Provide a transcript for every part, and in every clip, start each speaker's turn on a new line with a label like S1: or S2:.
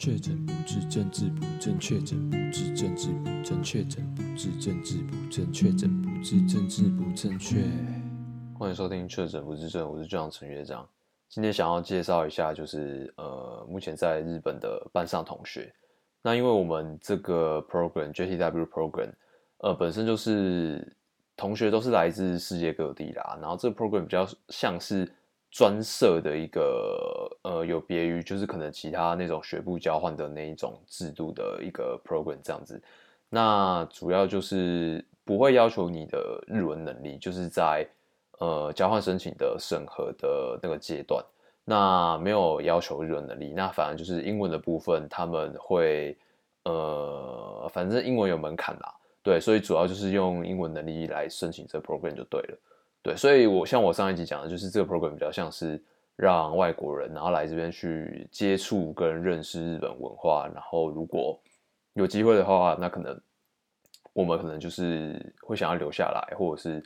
S1: 确诊不治，政治不正确；确诊不治，政治不正确；确诊不治，政治不正确；确诊不治，政治不正确。
S2: 欢迎收听《确诊不治症》，我是队长陈学长。今天想要介绍一下，就是呃，目前在日本的班上同学。那因为我们这个 program JTW program，呃，本身就是同学都是来自世界各地啦。然后这个 program 比较像是。专设的一个呃，有别于就是可能其他那种学部交换的那一种制度的一个 program 这样子，那主要就是不会要求你的日文能力，就是在呃交换申请的审核的那个阶段，那没有要求日文能力，那反而就是英文的部分他们会呃，反正英文有门槛啦，对，所以主要就是用英文能力来申请这 program 就对了。对，所以我像我上一集讲的，就是这个 program 比较像是让外国人然后来这边去接触跟认识日本文化，然后如果有机会的话，那可能我们可能就是会想要留下来，或者是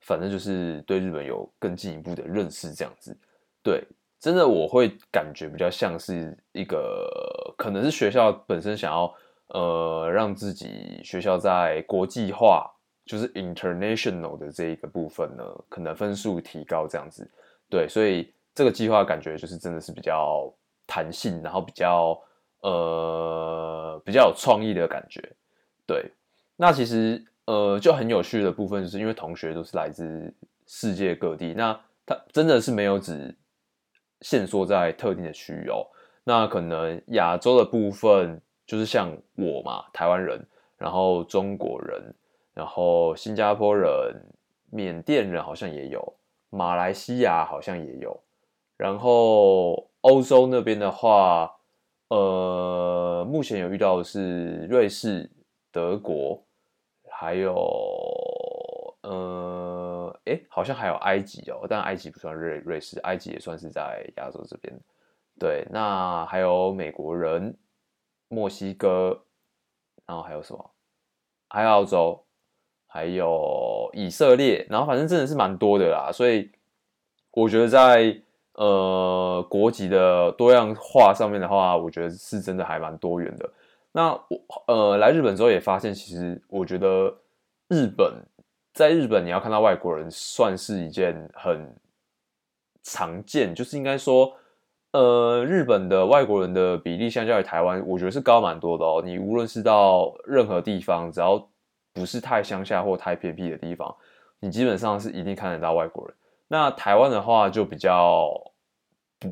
S2: 反正就是对日本有更进一步的认识这样子。对，真的我会感觉比较像是一个，可能是学校本身想要呃让自己学校在国际化。就是 international 的这一个部分呢，可能分数提高这样子，对，所以这个计划感觉就是真的是比较弹性，然后比较呃比较有创意的感觉，对。那其实呃就很有趣的部分，就是因为同学都是来自世界各地，那他真的是没有只限缩在特定的区域哦。那可能亚洲的部分就是像我嘛，台湾人，然后中国人。然后新加坡人、缅甸人好像也有，马来西亚好像也有，然后欧洲那边的话，呃，目前有遇到的是瑞士、德国，还有呃，诶，好像还有埃及哦，但埃及不算瑞瑞士，埃及也算是在亚洲这边。对，那还有美国人、墨西哥，然后还有什么？还有澳洲。还有以色列，然后反正真的是蛮多的啦，所以我觉得在呃国籍的多样化上面的话，我觉得是真的还蛮多元的。那我呃来日本之后也发现，其实我觉得日本在日本你要看到外国人，算是一件很常见，就是应该说呃日本的外国人的比例相较于台湾，我觉得是高蛮多的哦。你无论是到任何地方，只要不是太乡下或太偏僻的地方，你基本上是一定看得到外国人。那台湾的话就比较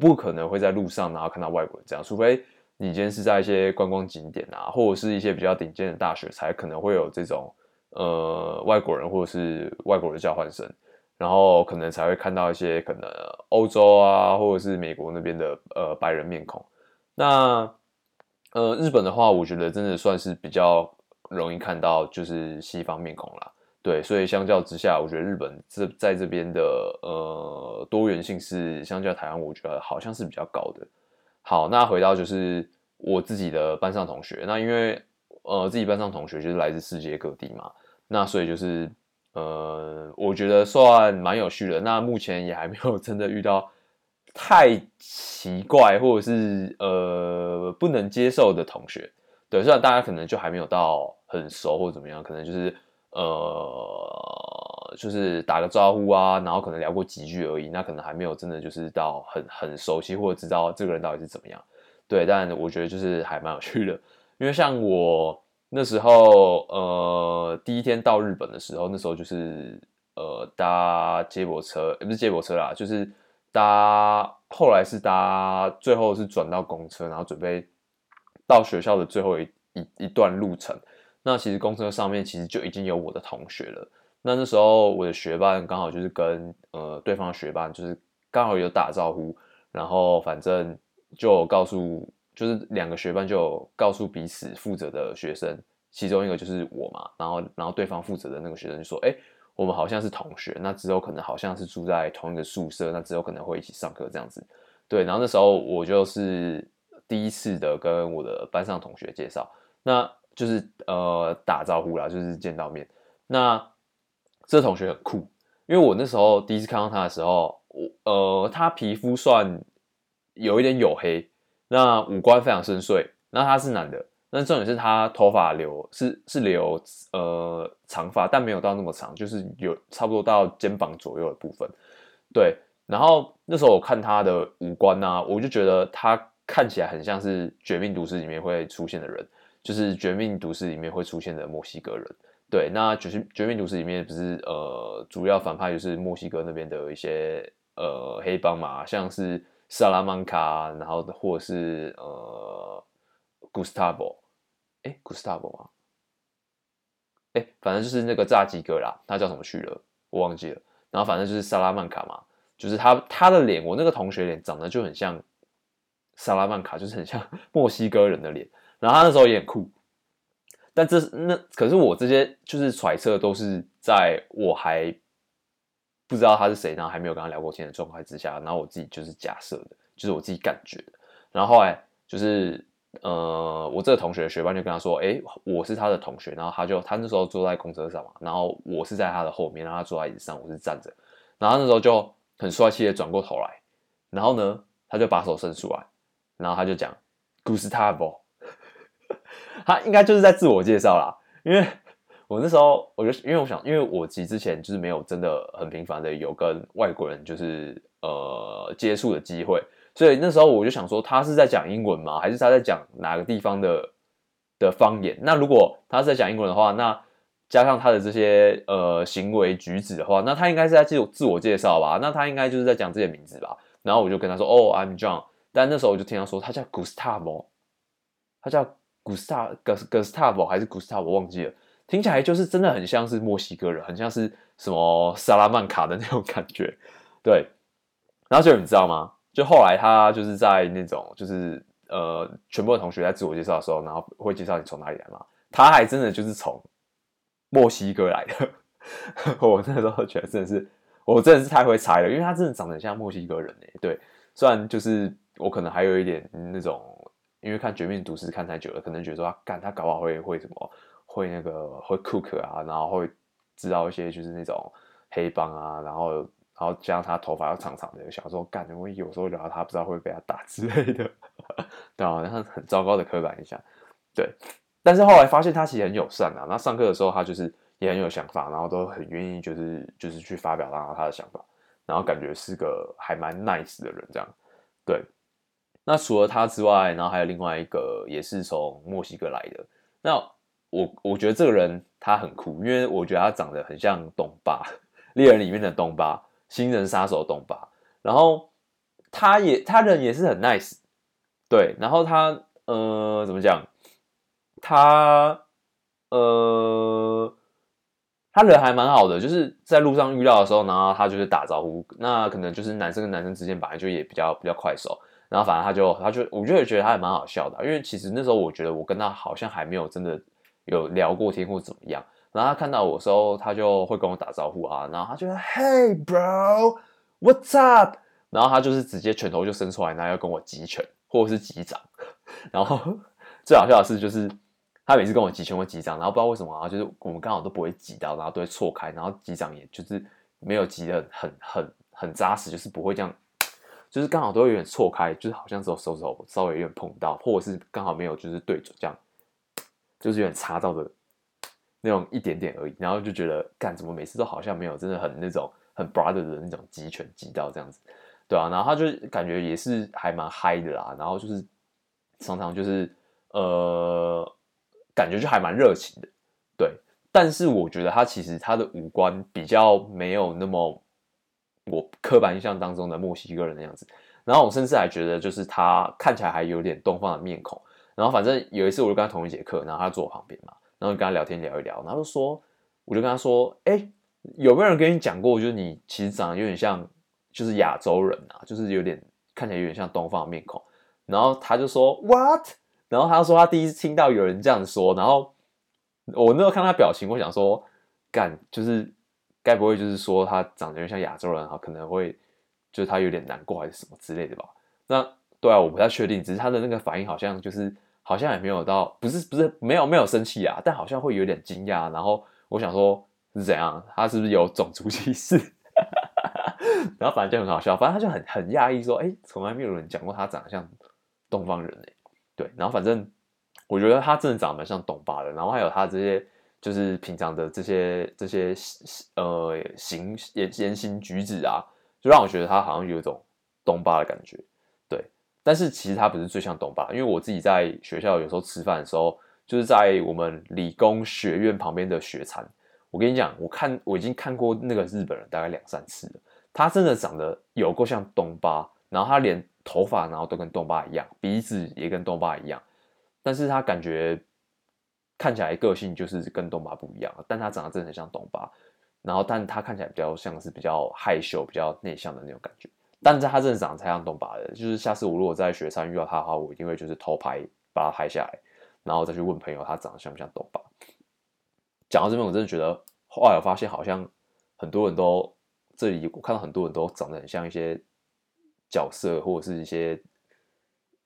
S2: 不可能会在路上然后看到外国人这样，除非你今天是在一些观光景点啊，或者是一些比较顶尖的大学，才可能会有这种呃外国人或者是外国的交换生，然后可能才会看到一些可能欧洲啊或者是美国那边的呃白人面孔。那呃日本的话，我觉得真的算是比较。容易看到就是西方面孔啦，对，所以相较之下，我觉得日本这在这边的呃多元性是相较台湾，我觉得好像是比较高的。好，那回到就是我自己的班上同学，那因为呃自己班上同学就是来自世界各地嘛，那所以就是呃我觉得算蛮有趣的。那目前也还没有 真的遇到太奇怪或者是呃不能接受的同学。对，虽然大家可能就还没有到很熟或怎么样，可能就是呃，就是打个招呼啊，然后可能聊过几句而已，那可能还没有真的就是到很很熟悉或者知道这个人到底是怎么样。对，但我觉得就是还蛮有趣的，因为像我那时候呃第一天到日本的时候，那时候就是呃搭接驳车，也不是接驳车啦，就是搭后来是搭最后是转到公车，然后准备。到学校的最后一一一段路程，那其实公车上面其实就已经有我的同学了。那那时候我的学伴刚好就是跟呃对方的学伴就是刚好有打招呼，然后反正就告诉就是两个学伴就告诉彼此负责的学生，其中一个就是我嘛，然后然后对方负责的那个学生就说：“哎，我们好像是同学，那之后可能好像是住在同一个宿舍，那之后可能会一起上课这样子。”对，然后那时候我就是。第一次的跟我的班上同学介绍，那就是呃打招呼啦，就是见到面。那这同学很酷，因为我那时候第一次看到他的时候，我呃他皮肤算有一点黝黑，那五官非常深邃，那他是男的，那重点是他头发留是是留呃长发，但没有到那么长，就是有差不多到肩膀左右的部分。对，然后那时候我看他的五官呢、啊，我就觉得他看起来很像是《绝命毒师》里面会出现的人，就是《绝命毒师》里面会出现的墨西哥人。对，那《绝绝命毒师》里面不是呃主要反派就是墨西哥那边的一些呃黑帮嘛，像是萨拉曼卡，然后或是呃。古斯塔博，哎，古斯塔博吗？哎，反正就是那个炸鸡哥啦，他叫什么去了？我忘记了。然后反正就是萨拉曼卡嘛，就是他他的脸，我那个同学脸长得就很像萨拉曼卡，就是很像 墨西哥人的脸。然后他那时候也很酷，但这那可是我这些就是揣测，都是在我还不知道他是谁，然后还没有跟他聊过天的状态之下，然后我自己就是假设的，就是我自己感觉的。然后后来就是。呃，我这个同学的学伴就跟他说：“哎，我是他的同学。”然后他就他那时候坐在公车上嘛，然后我是在他的后面，然后他坐在椅子上，我是站着。然后那时候就很帅气的转过头来，然后呢，他就把手伸出来，然后他就讲：“Gustavo。”他应该就是在自我介绍啦，因为我那时候我就因为我想，因为我其实之前就是没有真的很频繁的有跟外国人就是呃接触的机会。所以那时候我就想说，他是在讲英文吗？还是他在讲哪个地方的的方言？那如果他是在讲英文的话，那加上他的这些呃行为举止的话，那他应该是在自我自我介绍吧？那他应该就是在讲自己的名字吧？然后我就跟他说：“哦，I'm John。”但那时候我就听他说，他叫 Gustavo，他叫 Gustavo Gustavo 还是 Gustavo 我忘记了，听起来就是真的很像是墨西哥人，很像是什么萨拉曼卡的那种感觉。对，然后就你知道吗？就后来他就是在那种就是呃全部的同学在自我介绍的时候，然后会介绍你从哪里来嘛？他还真的就是从墨西哥来的。我那时候觉得真的是，我真的是太会猜了，因为他真的长得很像墨西哥人哎。对，虽然就是我可能还有一点那种，因为看《绝命毒师》看太久了，可能觉得说他干他搞不好会会什么会那个会 cook 啊，然后会知道一些就是那种黑帮啊，然后。然后加上他头发要长长的，小时候干，我有时候聊到他，不知道会被他打之类的，对啊，然后很糟糕的刻板印象。对，但是后来发现他其实很友善啊。那上课的时候，他就是也很有想法，然后都很愿意，就是就是去发表他他的想法，然后感觉是个还蛮 nice 的人这样。对，那除了他之外，然后还有另外一个也是从墨西哥来的。那我我觉得这个人他很酷，因为我觉得他长得很像东巴猎人里面的东巴。新人杀手东巴，然后他也他人也是很 nice，对，然后他呃怎么讲？他呃他人还蛮好的，就是在路上遇到的时候，然后他就是打招呼，那可能就是男生跟男生之间本来就也比较比较快手，然后反正他就他就我就觉得他还蛮好笑的，因为其实那时候我觉得我跟他好像还没有真的有聊过天或怎么样。然后他看到我时候，他就会跟我打招呼啊。然后他就说：“Hey, bro, what's up？” 然后他就是直接拳头就伸出来，然后要跟我击拳或者是击掌。然后最好笑的是，就是他每次跟我击拳或击掌，然后不知道为什么啊，就是我们刚好都不会击到，然后都会错开，然后击掌也就是没有击得很很很扎实，就是不会这样，就是刚好都有点错开，就是好像只有手手稍微有点碰到，或者是刚好没有就是对准这样，就是有点擦到的。那种一点点而已，然后就觉得干怎么每次都好像没有真的很那种很 brother 的那种击拳击到这样子，对啊，然后他就感觉也是还蛮嗨的啦，然后就是常常就是呃感觉就还蛮热情的，对。但是我觉得他其实他的五官比较没有那么我刻板印象当中的墨西哥人的样子，然后我甚至还觉得就是他看起来还有点东方的面孔，然后反正有一次我就跟他同一节课，然后他坐我旁边嘛。然后跟他聊天聊一聊，然后就说，我就跟他说，哎，有没有人跟你讲过，就是你其实长得有点像，就是亚洲人啊，就是有点看起来有点像东方的面孔。然后他就说，What？然后他说他第一次听到有人这样说，然后我那时候看他表情，我想说，干，就是该不会就是说他长得有点像亚洲人哈，可能会就是他有点难过还是什么之类的吧？那对啊，我不太确定，只是他的那个反应好像就是。好像也没有到，不是不是没有没有生气啊，但好像会有点惊讶。然后我想说，是怎样？他是不是有种族歧视？然后反正就很好笑，反正他就很很讶异说，哎，从来没有人讲过他长得像东方人哎。对，然后反正我觉得他真的长得蛮像东巴的，然后还有他这些就是平常的这些这些呃行言言行举止啊，就让我觉得他好像有一种东巴的感觉。对，但是其实他不是最像东巴，因为我自己在学校有时候吃饭的时候，就是在我们理工学院旁边的学餐。我跟你讲，我看我已经看过那个日本人大概两三次了，他真的长得有够像东巴，然后他连头发然后都跟东巴一样，鼻子也跟东巴一样，但是他感觉看起来个性就是跟东巴不一样，但他长得真的很像东巴，然后但他看起来比较像是比较害羞、比较内向的那种感觉，但是他真的长得太像东巴的，就是下次我如果在雪山遇到他的话，我一定会就是偷拍把他拍下来，然后再去问朋友他长得像不像东巴。讲到这边，我真的觉得后来我发现，好像很多人都这里我看到很多人都长得很像一些角色，或者是一些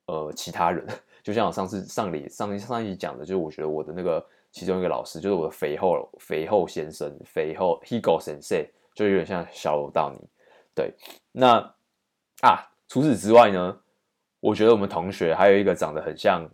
S2: 呃其他人。就像我上次上里上上一集讲的，就是我觉得我的那个其中一个老师，就是我的肥厚肥厚先生，肥厚 Higo Sensei，就有点像小罗道尼。对，那啊，除此之外呢，我觉得我们同学还有一个长得很像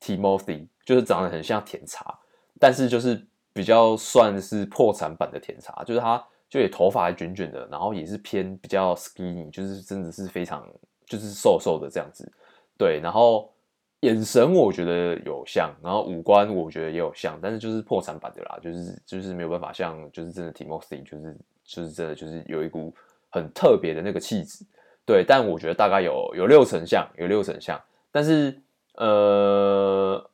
S2: Timothy，就是长得很像甜茶，但是就是。比较算是破产版的甜茶，就是他就也头发还卷卷的，然后也是偏比较 skinny，就是真的是非常就是瘦瘦的这样子，对，然后眼神我觉得有像，然后五官我觉得也有像，但是就是破产版的啦，就是就是没有办法像就是真的 Timothy，就是就是真的就是有一股很特别的那个气质，对，但我觉得大概有有六成像，有六成像，但是呃。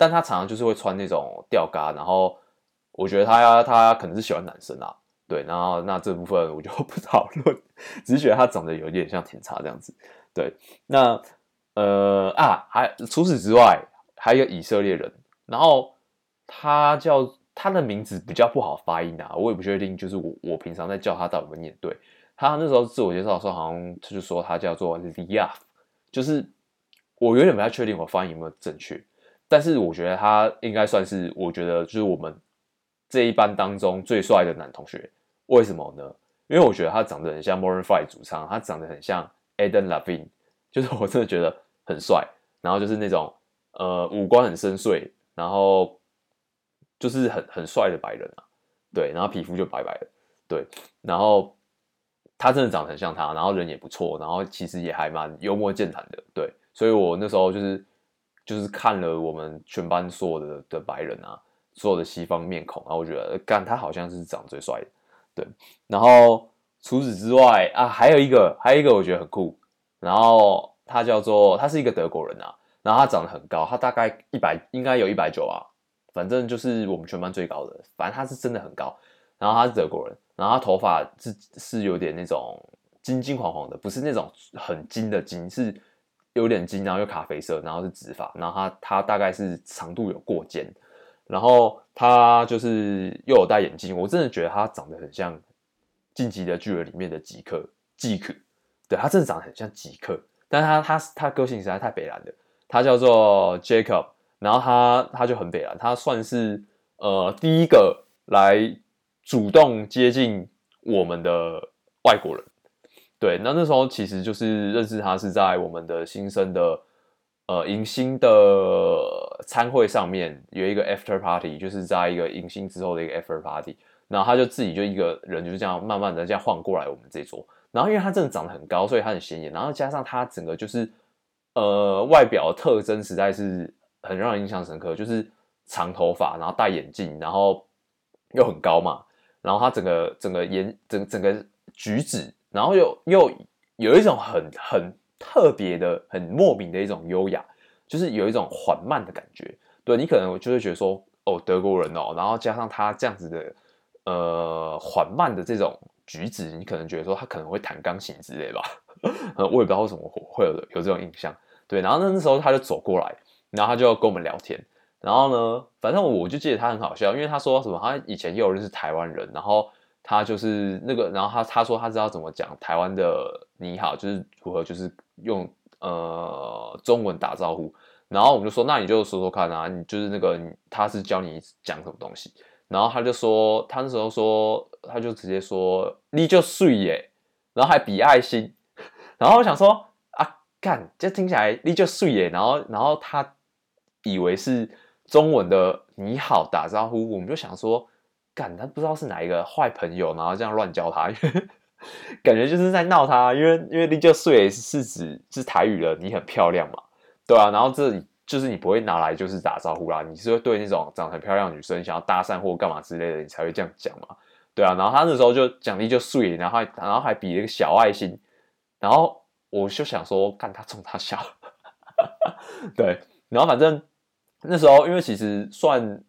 S2: 但他常常就是会穿那种吊嘎，然后我觉得他他可能是喜欢男生啊，对，然后那这部分我就 不讨论，只是觉得他长得有点像甜茶这样子，对，那呃啊，还除此之外还有以色列人，然后他叫他的名字比较不好发音啊，我也不确定，就是我我平常在叫他到底有没有念对，他那时候自我介绍的时候好像他就说他叫做 Liaf，就是我有点不太确定我发音有没有正确。但是我觉得他应该算是，我觉得就是我们这一班当中最帅的男同学。为什么呢？因为我觉得他长得很像 Maroon 5主唱，他长得很像 Adam Levine，就是我真的觉得很帅。然后就是那种呃五官很深邃，然后就是很很帅的白人啊，对，然后皮肤就白白的，对，然后他真的长得很像他，然后人也不错，然后其实也还蛮幽默健谈的，对，所以我那时候就是。就是看了我们全班所有的的白人啊，所有的西方面孔，啊我觉得，干他好像是长最帅的，对。然后除此之外啊，还有一个，还有一个我觉得很酷。然后他叫做，他是一个德国人啊，然后他长得很高，他大概一百，应该有一百九啊，反正就是我们全班最高的。反正他是真的很高。然后他是德国人，然后他头发是是有点那种金金黄黄的，不是那种很金的金，是。有点金，然后又咖啡色，然后是直发，然后他他大概是长度有过肩，然后他就是又有戴眼镜，我真的觉得他长得很像《进击的巨人》里面的吉克，吉克，对，他真的长得很像吉克，但他他他个性实在太北蓝了，他叫做 Jacob，然后他他就很北蓝，他算是呃第一个来主动接近我们的外国人。对，那那时候其实就是认识他是在我们的新生的呃迎新的餐会上面有一个 after party，就是在一个迎新之后的一个 after party，然后他就自己就一个人就是这样慢慢的这样晃过来我们这桌，然后因为他真的长得很高，所以他很显眼，然后加上他整个就是呃外表特征实在是很让人印象深刻，就是长头发，然后戴眼镜，然后又很高嘛，然后他整个整个眼整整个举止。然后又又有一种很很特别的、很莫名的一种优雅，就是有一种缓慢的感觉。对，你可能就会觉得说，哦，德国人哦，然后加上他这样子的呃缓慢的这种举止，你可能觉得说他可能会弹钢琴之类吧。我也不知道为什么会有有这种印象。对，然后那时候他就走过来，然后他就跟我们聊天。然后呢，反正我就记得他很好笑，因为他说什么，他以前也有认识台湾人，然后。他就是那个，然后他他说他知道怎么讲台湾的你好，就是如何就是用呃中文打招呼，然后我们就说那你就说说看啊，你就是那个他是教你讲什么东西，然后他就说他那时候说他就直接说你就睡耶，然后还比爱心，然后我想说啊干，这听起来你就睡耶，然后然后他以为是中文的你好打招呼，我们就想说，干他不知道是哪一个坏朋友，然后这样乱叫他，因 为感觉就是在闹他，因为因为你就睡耶是指是台语了，你很漂亮嘛，对啊，然后这里就是你不会拿来就是打招呼啦，你是会对那种长得很漂亮的女生想要搭讪或干嘛之类的，你才会这样讲嘛，对啊，然后他那时候就奖励就碎，然后还然后还比了一个小爱心，然后我就想说，干他冲他笑，对，然后反正那时候因为其实算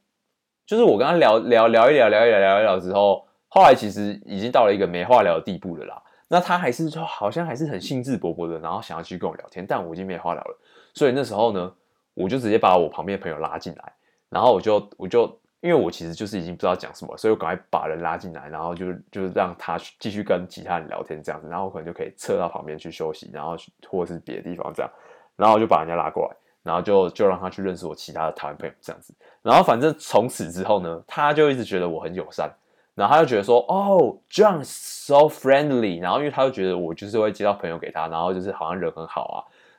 S2: 就是我跟他聊聊聊一聊聊一聊聊一聊之后。后来其实已经到了一个没话聊的地步了啦。那他还是就好像还是很兴致勃勃的，然后想要继续跟我聊天，但我已经没话聊了。所以那时候呢，我就直接把我旁边的朋友拉进来，然后我就我就因为我其实就是已经不知道讲什么，所以我赶快把人拉进来，然后就就让他继续跟其他人聊天这样子，然后我可能就可以撤到旁边去休息，然后或者是别的地方这样，然后我就把人家拉过来，然后就就让他去认识我其他的台湾朋友这样子。然后反正从此之后呢，他就一直觉得我很友善。然后他就觉得说，哦，John so friendly。然后因为他就觉得我就是会介绍朋友给他，然后就是好像人很好啊，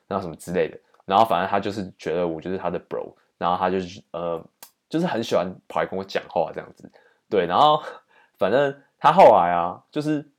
S2: 然后什么之类的。然后反正他就是觉得我就是他的 bro。然后他就是呃，就是很喜欢跑来跟我讲话这样子。对，然后反正他后来啊，就是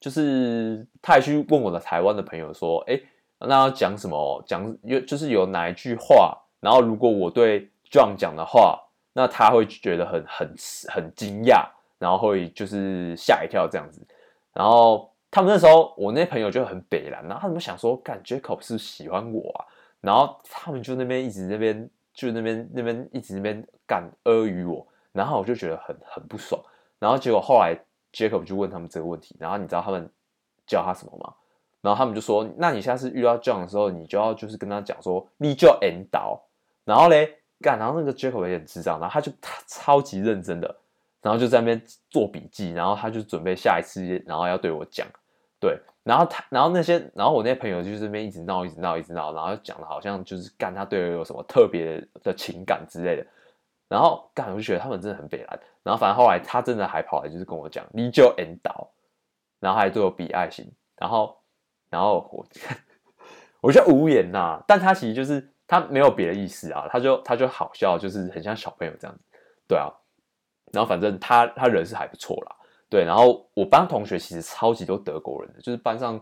S2: 就是他还去问我的台湾的朋友说，哎，那要讲什么？讲有就是有哪一句话？然后如果我对 John 讲的话，那他会觉得很很很惊讶。然后会就是吓一跳这样子，然后他们那时候我那朋友就很北烂，然后他们想说，干 Jacob 是喜欢我啊，然后他们就那边一直那边就那边那边一直那边干阿谀我，然后我就觉得很很不爽，然后结果后来 Jacob 就问他们这个问题，然后你知道他们教他什么吗？然后他们就说，那你下次遇到 John 的时候，你就要就是跟他讲说，你就要引导，然后嘞干，然后那个 Jacob 也很智障，然后他就他超级认真的。然后就在那边做笔记，然后他就准备下一次，然后要对我讲，对，然后他，然后那些，然后我那些朋友就是这边一直闹，一直闹，一直闹，然后讲的好像就是干他对我有什么特别的情感之类的，然后干我就觉得他们真的很北蓝，然后反正后来他真的还跑来就是跟我讲，你就引导，然后还对我比爱心，然后，然后我，我就无言呐、但他其实就是他没有别的意思啊，他就他就好笑，就是很像小朋友这样子，对啊。然后反正他他人是还不错啦，对。然后我班同学其实超级多德国人的，就是班上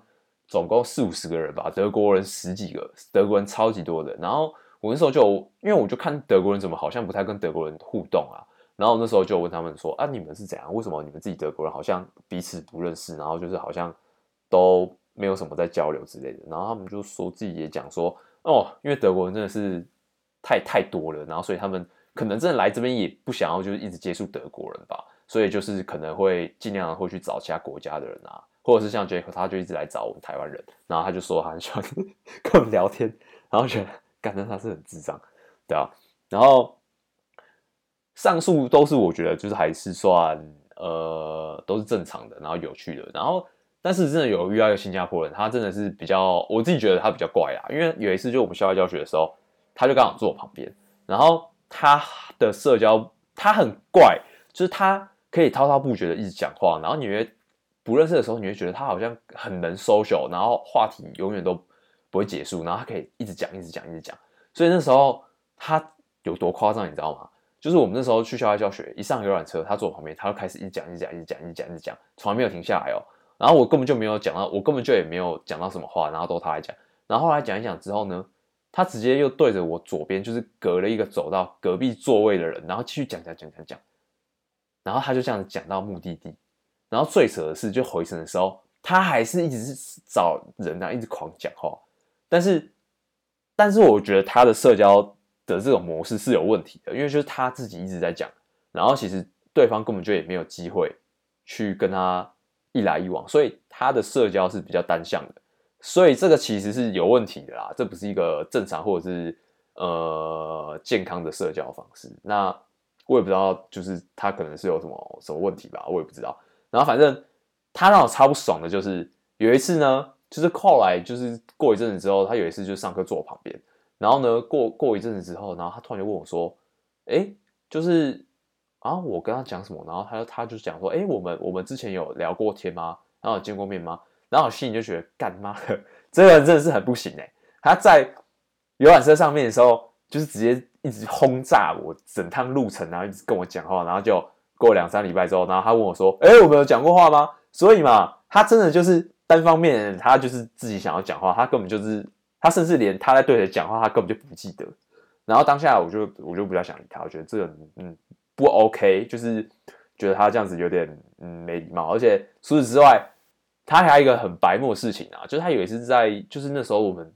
S2: 总共四五十个人吧，德国人十几个，德国人超级多的。然后我那时候就因为我就看德国人怎么好像不太跟德国人互动啊，然后那时候就问他们说啊，你们是怎样？为什么你们自己德国人好像彼此不认识？然后就是好像都没有什么在交流之类的。然后他们就说自己也讲说哦，因为德国人真的是太太多了，然后所以他们。可能真的来这边也不想要，就是一直接触德国人吧，所以就是可能会尽量会去找其他国家的人啊，或者是像杰克，他就一直来找我们台湾人，然后他就说他很喜欢 跟我们聊天，然后觉得感觉他是很智障，对啊，然后上述都是我觉得就是还是算呃都是正常的，然后有趣的，然后但是真的有遇到一个新加坡人，他真的是比较我自己觉得他比较怪啊，因为有一次就我们校外教学的时候，他就刚好坐我旁边，然后。他的社交他很怪，就是他可以滔滔不绝的一直讲话，然后你会不认识的时候，你会觉得他好像很能 social，然后话题永远都不会结束，然后他可以一直讲，一直讲，一直讲。所以那时候他有多夸张，你知道吗？就是我们那时候去校外教学，一上游览车，他坐我旁边，他就开始一讲，一讲，一讲，一讲，一讲，从来没有停下来哦。然后我根本就没有讲到，我根本就也没有讲到什么话，然后都他来讲。然后后来讲一讲之后呢，他直接又对着我左边，就是隔了一个走道隔壁座位的人，然后继续讲讲讲讲讲，然后他就这样讲到目的地，然后最扯的是，就回程的时候，他还是一直是找人啊，一直狂讲话，但是，但是我觉得他的社交的这种模式是有问题的，因为就是他自己一直在讲，然后其实对方根本就也没有机会去跟他一来一往，所以他的社交是比较单向的。所以这个其实是有问题的啦，这不是一个正常或者是呃健康的社交方式。那我也不知道，就是他可能是有什么什么问题吧，我也不知道。然后反正他让我超不爽的，就是有一次呢，就是后来就是过一阵子之后，他有一次就上课坐我旁边，然后呢过过一阵子之后，然后他突然就问我说：“哎，就是啊，我跟他讲什么？”然后他他就讲说：“哎，我们我们之前有聊过天吗？然后见过面吗？”然后我心里就觉得，干妈的，这个人真的是很不行哎！他在游览车上面的时候，就是直接一直轰炸我整趟路程，然后一直跟我讲话，然后就过两三礼拜之后，然后他问我说：“哎、我们有讲过话吗？”所以嘛，他真的就是单方面，他就是自己想要讲话，他根本就是他甚至连他在对谁讲话，他根本就不记得。然后当下我就我就比较想理他，我觉得这个嗯不 OK，就是觉得他这样子有点嗯没礼貌，而且除此之外。他还有一个很白目的事情啊，就是他有一次在，就是那时候我们，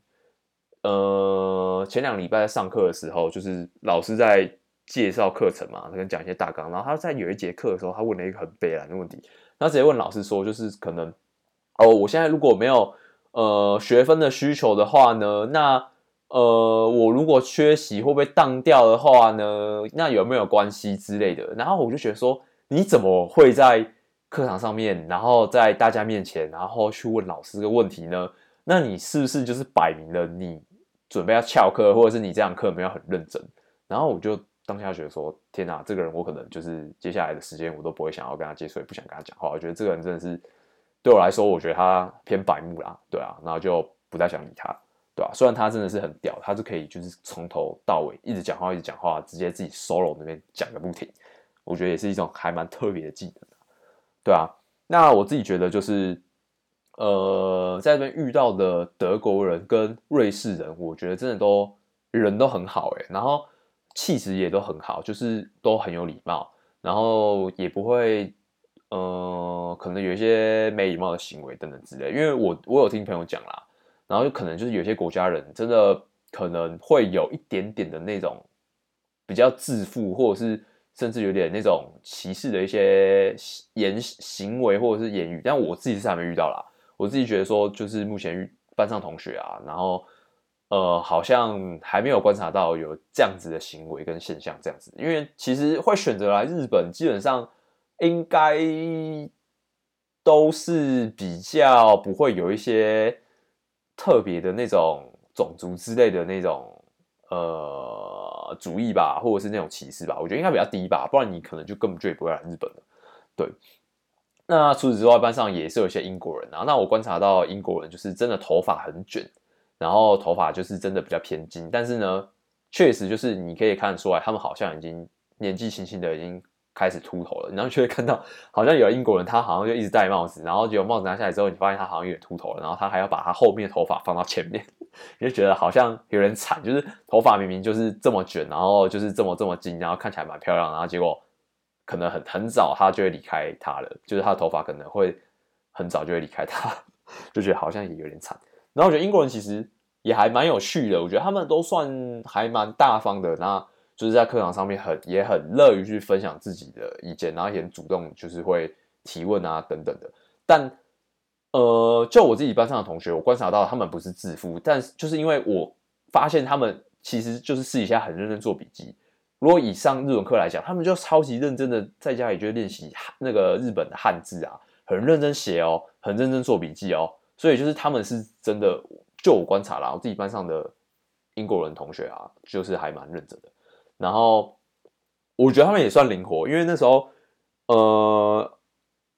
S2: 呃，前两礼拜在上课的时候，就是老师在介绍课程嘛，他跟讲一些大纲，然后他在有一节课的时候，他问了一个很悲凉的问题，他直接问老师说，就是可能，哦，我现在如果没有呃学分的需求的话呢，那呃我如果缺席会不会当掉的话呢，那有没有关系之类的？然后我就觉得说，你怎么会在？课堂上面，然后在大家面前，然后去问老师这个问题呢？那你是不是就是摆明了你准备要翘课，或者是你这堂课没有很认真？然后我就当下觉得说：天哪，这个人我可能就是接下来的时间我都不会想要跟他接触，也不想跟他讲话。我觉得这个人真的是对我来说，我觉得他偏白目啦，对啊，然后就不太想理他，对啊，虽然他真的是很屌，他是可以就是从头到尾一直讲话，一直讲话，直接自己 solo 那边讲个不停。我觉得也是一种还蛮特别的技能。对啊，那我自己觉得就是，呃，在那边遇到的德国人跟瑞士人，我觉得真的都人都很好诶，然后气质也都很好，就是都很有礼貌，然后也不会，呃，可能有一些没礼貌的行为等等之类。因为我我有听朋友讲啦，然后就可能就是有些国家人真的可能会有一点点的那种比较自负，或者是。甚至有点那种歧视的一些言行为或者是言语，但我自己是还没遇到啦。我自己觉得说，就是目前班上同学啊，然后呃，好像还没有观察到有这样子的行为跟现象这样子。因为其实会选择来日本，基本上应该都是比较不会有一些特别的那种种族之类的那种呃。主义吧，或者是那种歧视吧，我觉得应该比较低吧，不然你可能就根本就不会来日本了。对，那除此之外，班上也是有一些英国人啊。那我观察到英国人就是真的头发很卷，然后头发就是真的比较偏金，但是呢，确实就是你可以看得出来，他们好像已经年纪轻轻的已经开始秃头了。然后就会看到，好像有英国人他好像就一直戴帽子，然后结果帽子拿下来之后，你发现他好像有点秃头了，然后他还要把他后面的头发放到前面。你就觉得好像有点惨，就是头发明明就是这么卷，然后就是这么这么金，然后看起来蛮漂亮，然后结果可能很很早他就会离开他了，就是他的头发可能会很早就会离开他，就觉得好像也有点惨。然后我觉得英国人其实也还蛮有趣的，我觉得他们都算还蛮大方的，那就是在课堂上面很也很乐于去分享自己的意见，然后也很主动就是会提问啊等等的，但。呃，就我自己班上的同学，我观察到他们不是自负，但是就是因为我发现他们其实就是私底下很认真做笔记。如果以上日文课来讲，他们就超级认真的在家里就练习那个日本的汉字啊，很认真写哦，很认真做笔记哦。所以就是他们是真的，就我观察啦，我自己班上的英国人同学啊，就是还蛮认真的。然后我觉得他们也算灵活，因为那时候呃。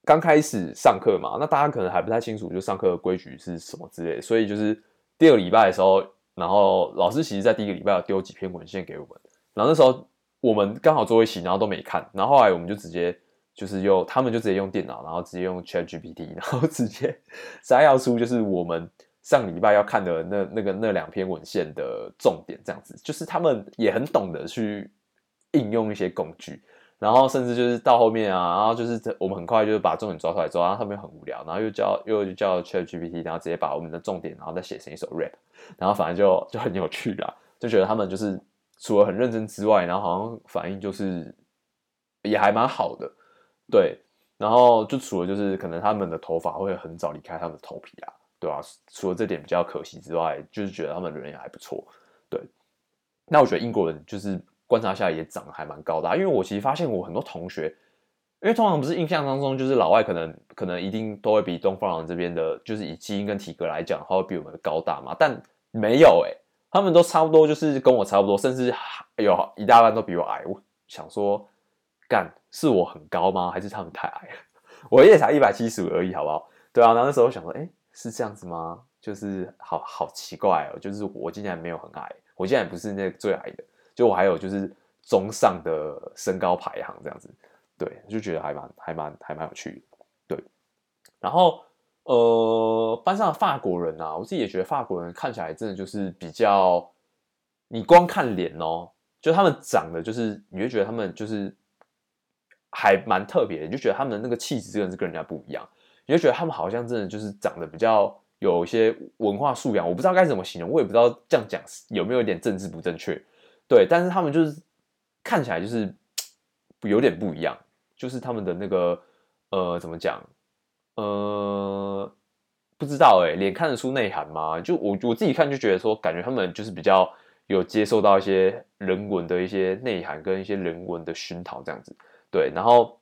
S2: 刚开始上课嘛，那大家可能还不太清楚，就上课的规矩是什么之类的，所以就是第二个礼拜的时候，然后老师其实在第一个礼拜有丢几篇文献给我们，然后那时候我们刚好坐一起，然后都没看，然后后来我们就直接就是用他们就直接用电脑，然后直接用 ChatGPT，然后直接摘要出就是我们上礼拜要看的那那个那两篇文献的重点，这样子，就是他们也很懂得去应用一些工具。然后甚至就是到后面啊，然后就是我们很快就是把重点抓出来之后，然后他们很无聊，然后又叫又叫 ChatGPT，然后直接把我们的重点，然后再写成一首 rap，然后反正就就很有趣啦，就觉得他们就是除了很认真之外，然后好像反应就是也还蛮好的，对，然后就除了就是可能他们的头发会很早离开他们的头皮啊，对吧、啊？除了这点比较可惜之外，就是觉得他们人也还不错，对。那我觉得英国人就是。观察下来也长得还蛮高的啊，因为我其实发现我很多同学，因为通常不是印象当中就是老外可能可能一定都会比东方人这边的，就是以基因跟体格来讲，他会比我们高大嘛，但没有哎、他们都差不多，就是跟我差不多，甚至有一大半都比我矮。我想说，干是我很高吗？还是他们太矮了？我也才一百七十五而已，好不好？对啊，然后那时候想说，哎、是这样子吗？就是好好奇怪哦，就是我竟然没有很矮。我现在不是那个最矮的，就我还有就是中上的身高排行这样子，对，就觉得还蛮还蛮还蛮有趣的，对。然后呃，班上的法国人啊，我自己也觉得法国人看起来真的就是比较，你光看脸哦，就他们长得就是你会觉得他们就是还蛮特别的，你就觉得他们的那个气质真的是跟人家不一样，你就觉得他们好像真的就是长得比较。有一些文化素养，我不知道该怎么形容，我也不知道这样讲有没有一点政治不正确，对，但是他们就是看起来就是 有点不一样，就是他们的那个呃怎么讲呃不知道哎、脸看得出内涵吗？就我我自己看就觉得说，感觉他们就是比较有接受到一些人文的一些内涵跟一些人文的熏陶这样子，对，然后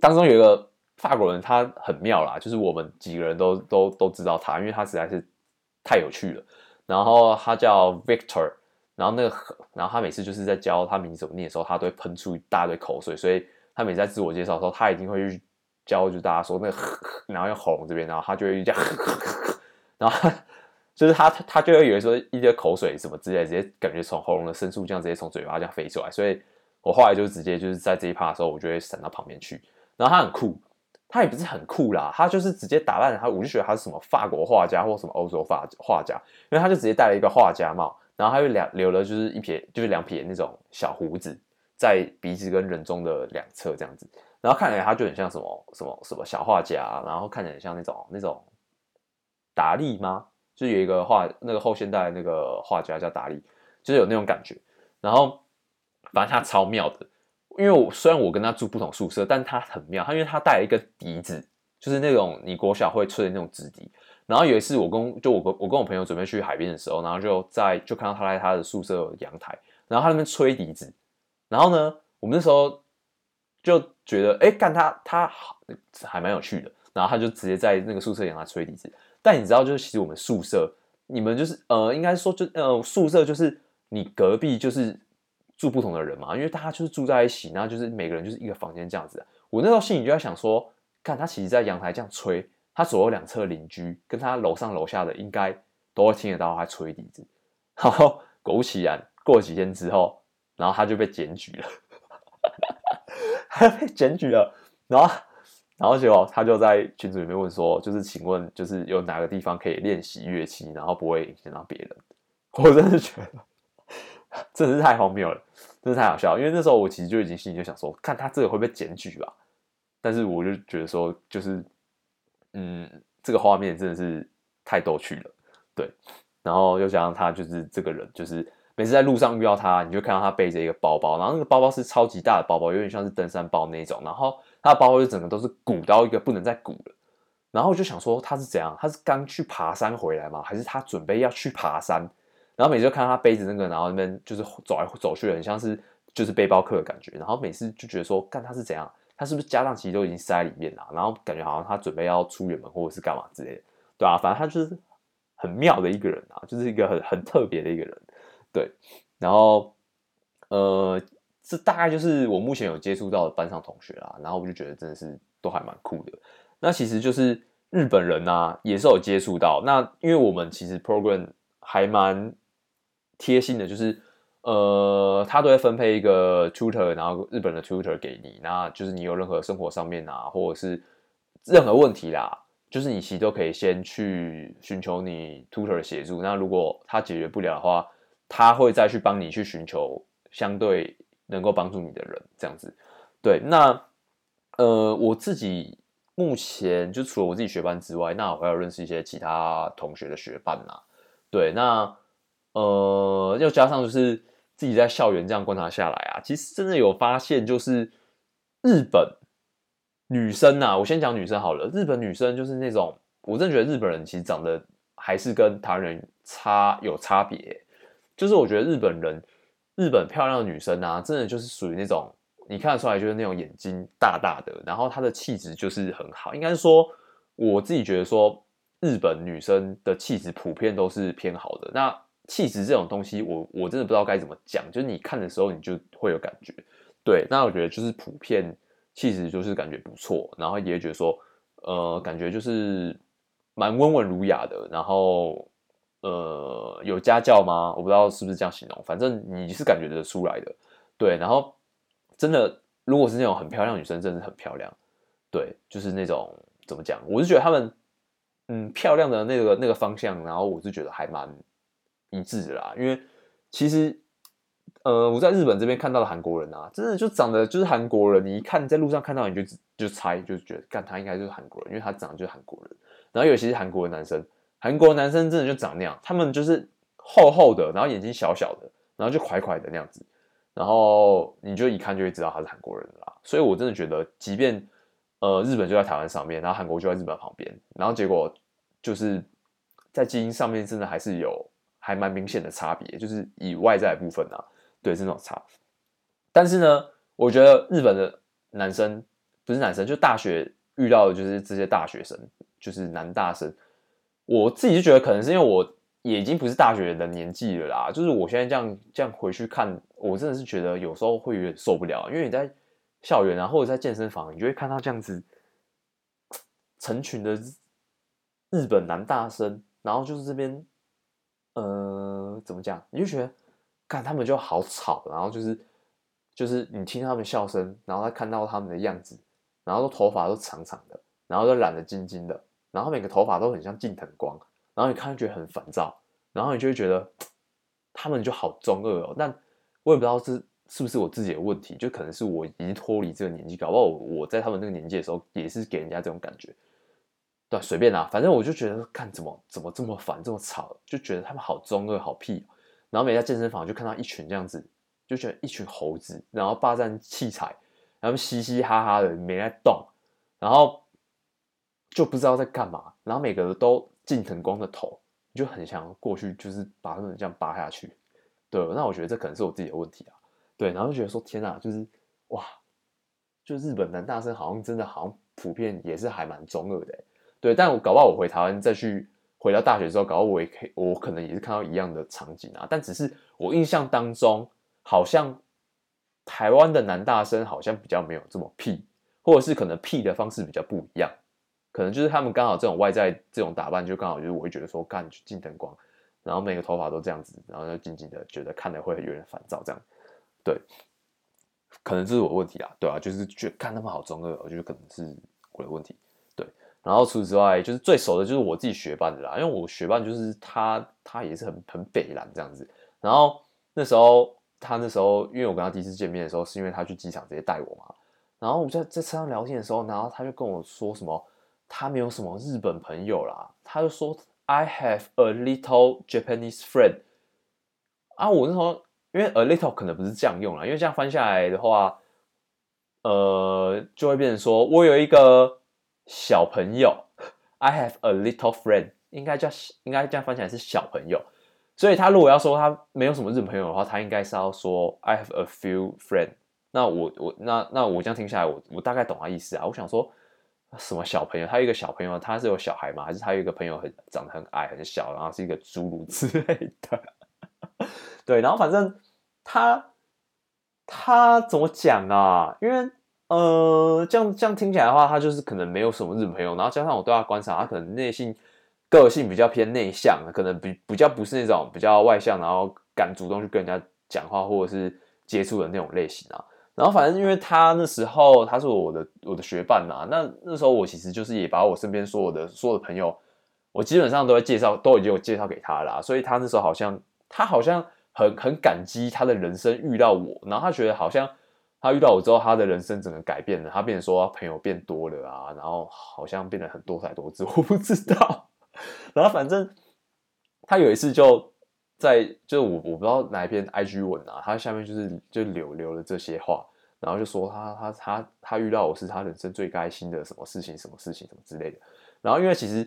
S2: 当中有一个。法国人他很妙啦，就是我们几个人都都都知道他，因为他实在是太有趣了。然后他叫 Victor，然后那个，然后他每次就是在教他名字怎么念的时候，他都会喷出一大堆口水，所以他每次在自我介绍的时候，他一定会去教就大家说那个，然后用喉咙这边，然后他就会这样，然后就是他他就会以为说一些口水什么之类，直接感觉从喉咙的深处这样直接从嘴巴这样飞出来，所以我后来就直接就是在这一趴的时候，我就会闪到旁边去，然后他很酷。他也不是很酷啦，他就是直接打扮他，我就觉得他是什么法国画家或什么欧洲画画家，因为他就直接戴了一个画家帽，然后他又两留了就是一撇就是两撇那种小胡子在鼻子跟人中的两侧这样子，然后看起来他就很像什么什么什么小画家，然后看起来很像那种那种达利吗？就有一个画那个后现代那个画家叫达利，就是有那种感觉，然后反正他超妙的。因为我虽然我跟他住不同宿舍，但他很妙，他因为他带了一个笛子，就是那种你国小会吹的那种纸笛。然后有一次我跟就我跟我跟我朋友准备去海边的时候，然后就在就看到他在他的宿舍阳台，然后他那边吹笛子。然后呢，我们那时候就觉得，哎，干他他好还蛮有趣的。然后他就直接在那个宿舍阳台吹笛子。但你知道，就是其实我们宿舍，你们就是呃，应该说就呃宿舍就是你隔壁就是。住不同的人嘛，因为大家就是住在一起，然后就是每个人就是一个房间这样子。我那时候心里就在想说，看他其实，在阳台这样吹，他左右两侧邻居跟他楼上楼下的应该都会听得到他吹笛子。然后果不其然，过了几天之后，然后他就被检举了，他 被检举了。然后，然后结果他就在群组里面问说，就是请问，就是有哪个地方可以练习乐器，然后不会影响到别人？我真的觉得。真的是太荒谬了，真是太好笑。因为那时候我其实就已经心里就想说，看他这个会不会检举吧。但是我就觉得说，就是，嗯，这个画面真的是太逗趣了，对。然后又加上他就是这个人，就是每次在路上遇到他，你就看到他背着一个包包，然后那个包包是超级大的包包，有点像是登山包那种。然后他的包包就整个都是鼓到一个不能再鼓了。然后我就想说，他是怎样？他是刚去爬山回来吗？还是他准备要去爬山？然后每次就看到他背着那个，然后那边就是走来走去的，很像是就是背包客的感觉。然后每次就觉得说，干他是怎样？他是不是家当其实都已经塞在里面了？然后感觉好像他准备要出远门或者是干嘛之类的，对啊，反正他就是很妙的一个人啊，就是一个很很特别的一个人。对，然后呃，这大概就是我目前有接触到的班上同学啦。然后我就觉得真的是都还蛮酷的。那其实就是日本人啊，也是有接触到。那因为我们其实 program 还蛮。贴心的，就是，呃，他都会分配一个 tutor，然后日本的 tutor 给你，那就是你有任何生活上面啊，或者是任何问题啦，就是你其实都可以先去寻求你 tutor 的协助。那如果他解决不了的话，他会再去帮你去寻求相对能够帮助你的人，这样子。对，那呃，我自己目前就除了我自己学班之外，那我还有认识一些其他同学的学伴呐。对，那。呃，又加上就是自己在校园这样观察下来啊，其实真的有发现，就是日本女生啊，我先讲女生好了。日本女生就是那种，我真的觉得日本人其实长得还是跟台湾人差有差别。就是我觉得日本人，日本漂亮的女生啊，真的就是属于那种你看得出来就是那种眼睛大大的，然后她的气质就是很好。应该说，我自己觉得说，日本女生的气质普遍都是偏好的。那气质这种东西我，我我真的不知道该怎么讲。就是你看的时候，你就会有感觉。对，那我觉得就是普遍气质就是感觉不错，然后也觉得说，呃，感觉就是蛮温文儒雅的。然后，呃有家教吗？我不知道是不是这样形容，反正你是感觉得出来的。对，然后真的如果是那种很漂亮女生，真的是很漂亮。对，就是那种怎么讲，我是觉得他们嗯漂亮的那个那个方向，然后我是觉得还蛮一致的啦，因为其实。呃，我在日本这边看到的韩国人啊，真的就长得就是韩国人。你一看在路上看到，你就就猜，就觉得，干他应该就是韩国人，因为他长得就是韩国人。然后尤其是韩国的男生，韩国男生真的就长那样，他们就是厚厚的，然后眼睛小小的，然后就块块的那样子，然后你就一看就会知道他是韩国人啦。所以我真的觉得，即便呃日本就在台湾上面，然后韩国就在日本旁边，然后结果就是在基因上面真的还是有还蛮明显的差别，就是以外在部分啊。对，是那种差。但是呢，我觉得日本的男生不是男生，就大学遇到的就是这些大学生，就是男大生。我自己就觉得，可能是因为我也已经不是大学的年纪了啦。就是我现在这样这样回去看，我真的是觉得有时候会有点受不了。因为你在校园啊，或者在健身房，你就会看到这样子成群的日本男大生，然后就是这边，呃，怎么讲？你就觉得。看他们就好吵，然后就是就是你听他们笑声，然后再看到他们的样子，然后都头发都长长的，然后都染得金金的，然后每个头发都很像近藤光，然后你看就觉得很烦躁，然后你就会觉得他们就好中二哦。但我也不知道是是不是我自己的问题，就可能是我已经脱离这个年纪，搞不好我在他们那个年纪的时候也是给人家这种感觉。对，随便啦，反正我就觉得看怎么怎么这么烦，这么吵，就觉得他们好中二，好屁。然后每家健身房就看到一群这样子，就觉得一群猴子，然后霸占器材，然后嘻嘻哈哈的没在动，然后就不知道在干嘛，然后每个人都近藤光的头，你就很想过去，就是把他们这样扒下去。对，那我觉得这可能是我自己的问题啊。对，然后就觉得说天哪，就是哇，就日本男大生好像真的好像普遍也是还蛮中二的。对，但我搞不好我回台湾再去。回到大学之后，搞我也可以，我可能也是看到一样的场景啊。但只是我印象当中，好像台湾的男大生好像比较没有这么屁，或者是可能屁的方式比较不一样。可能就是他们刚好这种外在这种打扮，就刚好就是我会觉得说，干近灯光，然后每个头发都这样子，然后就静静的觉得看的会有点烦躁，这样。对，可能这是我问题啊，对啊，就是觉看他们好中二，我觉得可能是我的问题。对然后除此之外，就是最熟的就是我自己学伴的啦，因为我学伴就是他，他也是很很北蓝这样子。然后那时候他那时候，因为我跟他第一次见面的时候，是因为他去机场直接带我嘛。然后我们在在车上聊天的时候，然后他就跟我说什么，他没有什么日本朋友啦，他就说 I have a little Japanese friend。啊，我那时候因为 a little 可能不是这样用啦，因为这样翻下来的话，呃，就会变成说我有一个。小朋友，I have a little friend，应该叫应该这样翻起来是小朋友，所以他如果要说他没有什么日本朋友的话，他应该是要说 I have a few friend。那我我那那我这样听下来，我我大概懂他意思啊。我想说什么小朋友？他有一个小朋友，他是有小孩吗？还是他有一个朋友很长得很矮很小，然后是一个侏儒 之类的？对，然后反正他他怎么讲啊？因为。呃，这样这样听起来的话，他就是可能没有什么日本朋友，然后加上我对他观察，他可能内心个性比较偏内向，可能比比较不是那种比较外向，然后敢主动去跟人家讲话或者是接触的那种类型啊。然后反正因为他那时候他是我的我的学伴呐，那那时候我其实就是也把我身边所有的所有的朋友，我基本上都会介绍，都已经有介绍给他啦。所以他那时候好像他好像很很感激他的人生遇到我，然后他觉得好像。他遇到我之后，他的人生整个改变了。他变成说朋友变多了啊，然后好像变得很多才多姿，我不知道。然后反正他有一次就在，就我我不知道哪一篇 IG 文啊，他下面就是就留留了这些话，然后就说他他他他遇到我是他人生最开心的什么事情什么事情什么之类的。然后因为其实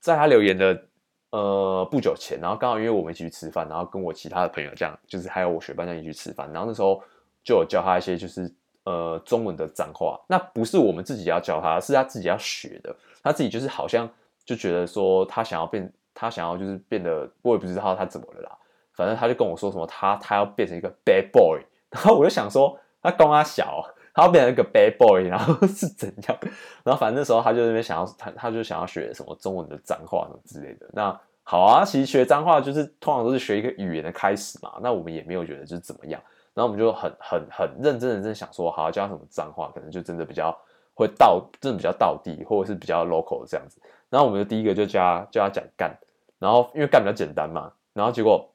S2: 在他留言的呃不久前，然后刚好因为我们一起去吃饭，然后跟我其他的朋友这样，就是还有我学伴这样一起去吃饭，然后那时候。就有教他一些就是呃中文的脏话，那不是我们自己要教他，是他自己要学的。他自己就是好像就觉得说他想要变，他想要就是变得，我也不知道他怎么了啦。反正他就跟我说什么他他要变成一个 bad boy，然后我就想说他刚他小，他要变成一个 bad boy，然后 是怎样？然后反正那时候他就那边想要他他就想要学什么中文的脏话什么之类的。那好啊，其实学脏话就是通常都是学一个语言的开始嘛。那我们也没有觉得就是怎么样，然后我们就很很很认真的真想说，好，教什么脏话，可能就真的比较会到，真的比较到地，或者是比较 local 这样子。然后我们就第一个就教教他讲干，然后因为干比较简单嘛，然后结果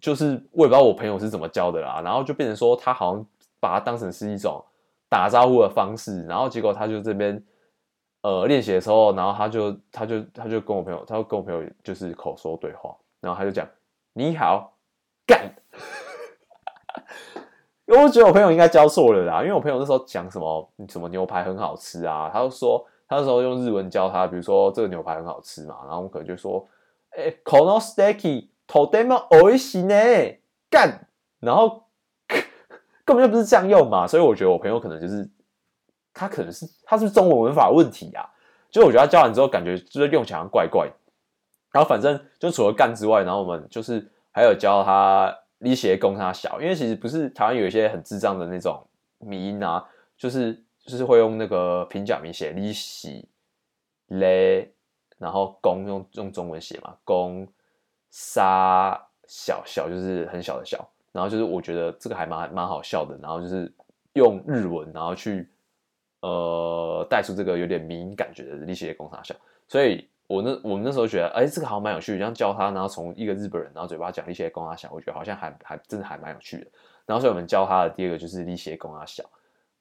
S2: 就是我也不知道我朋友是怎么教的啦，然后就变成说他好像把它当成是一种打招呼的方式，然后结果他就这边。呃，练习的时候，然后他就他就他就跟我朋友，他就跟我朋友就是口说对话，然后他就讲你好干，因为我觉得我朋友应该教错了啦，因为我朋友那时候讲什么什么牛排很好吃啊，他就说他那时候用日文教他，比如说这个牛排很好吃嘛，然后我可能就说哎，このステーキとても美味しいね干，然后根本就不是这样用嘛，所以我觉得我朋友可能就是。他可能是他是不是中文文法问题啊？就我觉得他教完之后，感觉就是用起来怪怪。然后反正就除了干之外，然后我们就是还有教他力学公他小，因为其实不是台湾有一些很智障的那种迷音啊，就是就是会用那个平假名写力喜嘞， 然后公用用中文写嘛，公杀小小就是很小的小，然后就是我觉得这个还蛮蛮好笑的，然后就是用日文然后去。呃，带出这个有点迷因感觉的力气的工厂小，所以我那我们那时候觉得，哎，这个好像蛮有趣的，这样教他，然后从一个日本人，然后嘴巴讲力气的工厂小，我觉得好像还还真的还蛮有趣的。然后所以我们教他的第二个就是力气的工厂小，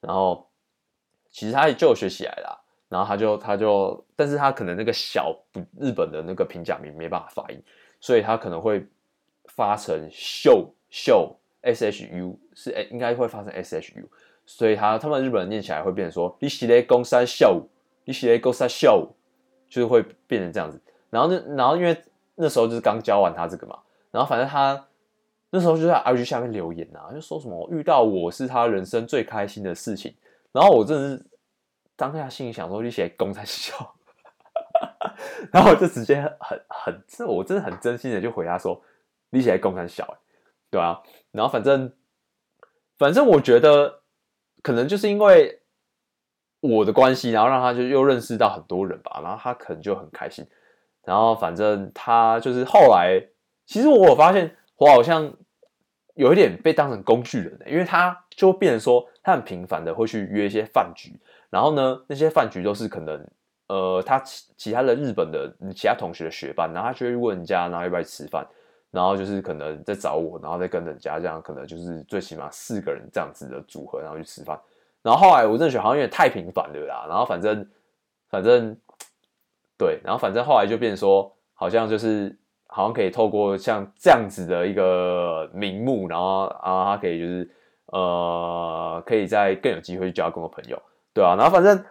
S2: 然后其实他也就学起来了，然后他就他就，但是他可能那个小日本的那个平假名没办法发音，所以他可能会发成秀秀 s h u 是哎，应该会发成 s h u。所以他他们日本人念起来会变成说，你是咧讲三小，你是咧讲三小，就是会变成这样子。然后那然后因为那时候就是刚教完他这个嘛，然后反正他那时候就在 IG 下面留言啊，就说什么遇到我是他人生最开心的事情。然后我真的是当下心里想说，你是咧讲三小，然后我就直接很很这我真的很真心的就回答说，你是咧讲三小，对啊。然后反正反正我觉得。可能就是因为我的关系，然后让他就又认识到很多人吧，然后他可能就很开心。然后反正他就是后来，其实我发现我好像有一点被当成工具人的，因为他就变成说他很频繁的会去约一些饭局，然后呢，那些饭局都是可能呃他其其他的日本的其他同学的学伴，然后他就会问人家，然后要不要吃饭。然后就是可能在找我，然后再跟人家这样，可能就是最起码四个人这样子的组合，然后去吃饭。然后后来我真的觉得好像有点太频繁了啦。然后反正反正对，然后反正后来就变说，好像就是好像可以透过像这样子的一个名目，然后啊，他可以就是呃，可以在更有机会去交更多朋友，对啊。然后反正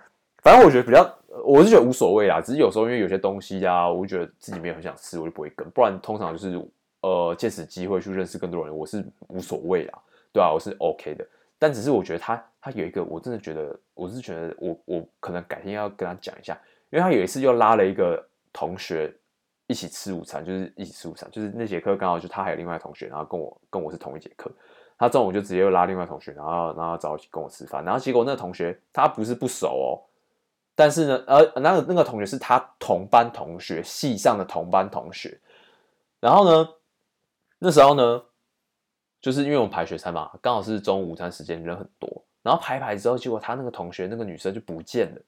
S2: 反正我觉得比较，我是觉得无所谓啦。只是有时候因为有些东西啊，我就觉得自己没有很想吃，我就不会跟。不然通常就是。呃，借此机会去认识更多人，我是无所谓啦，对啊，我是 OK 的。但只是我觉得他他有一个，我真的觉得，我是觉得我我可能改天要跟他讲一下，因为他有一次又拉了一个同学一起吃午餐，就是一起吃午餐，就是那节课刚好就他还有另外同学，然后跟我跟我是同一节课，他中午就直接又拉另外同学，然后然后找我一起跟我吃饭，然后结果那个同学他不是不熟哦，但是呢，呃，那个那个同学是他同班同学，系上的同班同学，然后呢。那时候呢，就是因为我们排学餐嘛，刚好是中午午餐时间，人很多。然后排排之后，结果他那个同学那个女生就不见了。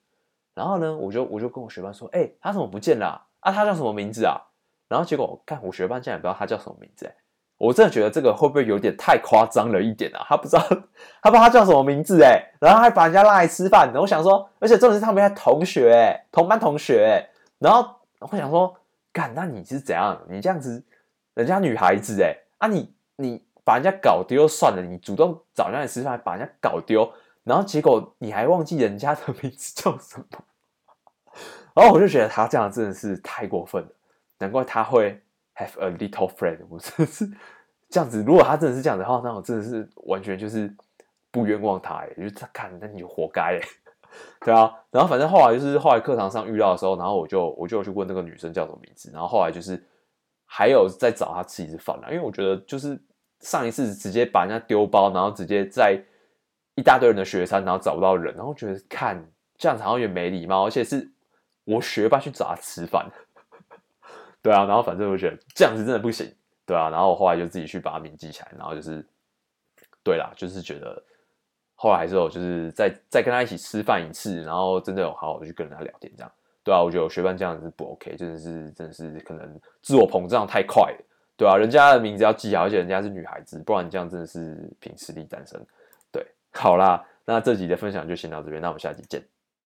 S2: 然后呢，我就我就跟我学班说：“哎、欸，他怎么不见了啊？啊，他叫什么名字啊？”然后结果看我学班竟然不知道他叫什么名字，哎，我真的觉得这个会不会有点太夸张了一点啊？他不知道，他不知道他叫什么名字，哎，然后还把人家拉来吃饭。我想说，而且重点是他们还同学，哎，同班同学，哎，然后我想说，干，那你是怎样？你这样子？人家女孩子哎，啊你你把人家搞丢算了，你主动找人家吃饭，把人家搞丢，然后结果你还忘记人家的名字叫什么，然后我就觉得他这样真的是太过分了，难怪他会 have a little friend，我真的是这样子。如果他真的是这样的话，那我真的是完全就是不冤枉他哎，就是他看那你活该哎，对啊。然后反正后来就是后来课堂上遇到的时候，然后我就我就去问那个女生叫什么名字，然后后来就是。还有再找他吃一次饭啦，因为我觉得就是上一次直接把人家丢包，然后直接在一大堆人的学餐，然后找不到人，然后觉得看这样子好像也没礼貌，而且是我学霸去找他吃饭，对啊，然后反正我觉得这样子真的不行，对啊，然后我后来就自己去把名记起来，然后就是，对啦，就是觉得后来还是有就是再再跟他一起吃饭一次，然后真的有好好的去跟人家聊天这样，对啊，我觉得我学伴这样子不 OK，真的是真的是可能自我膨胀太快了，对啊，人家的名字要记好，而且人家是女孩子，不然你这样真的是凭实力单身，对，好啦，那这集的分享就先到这边，那我们下集见。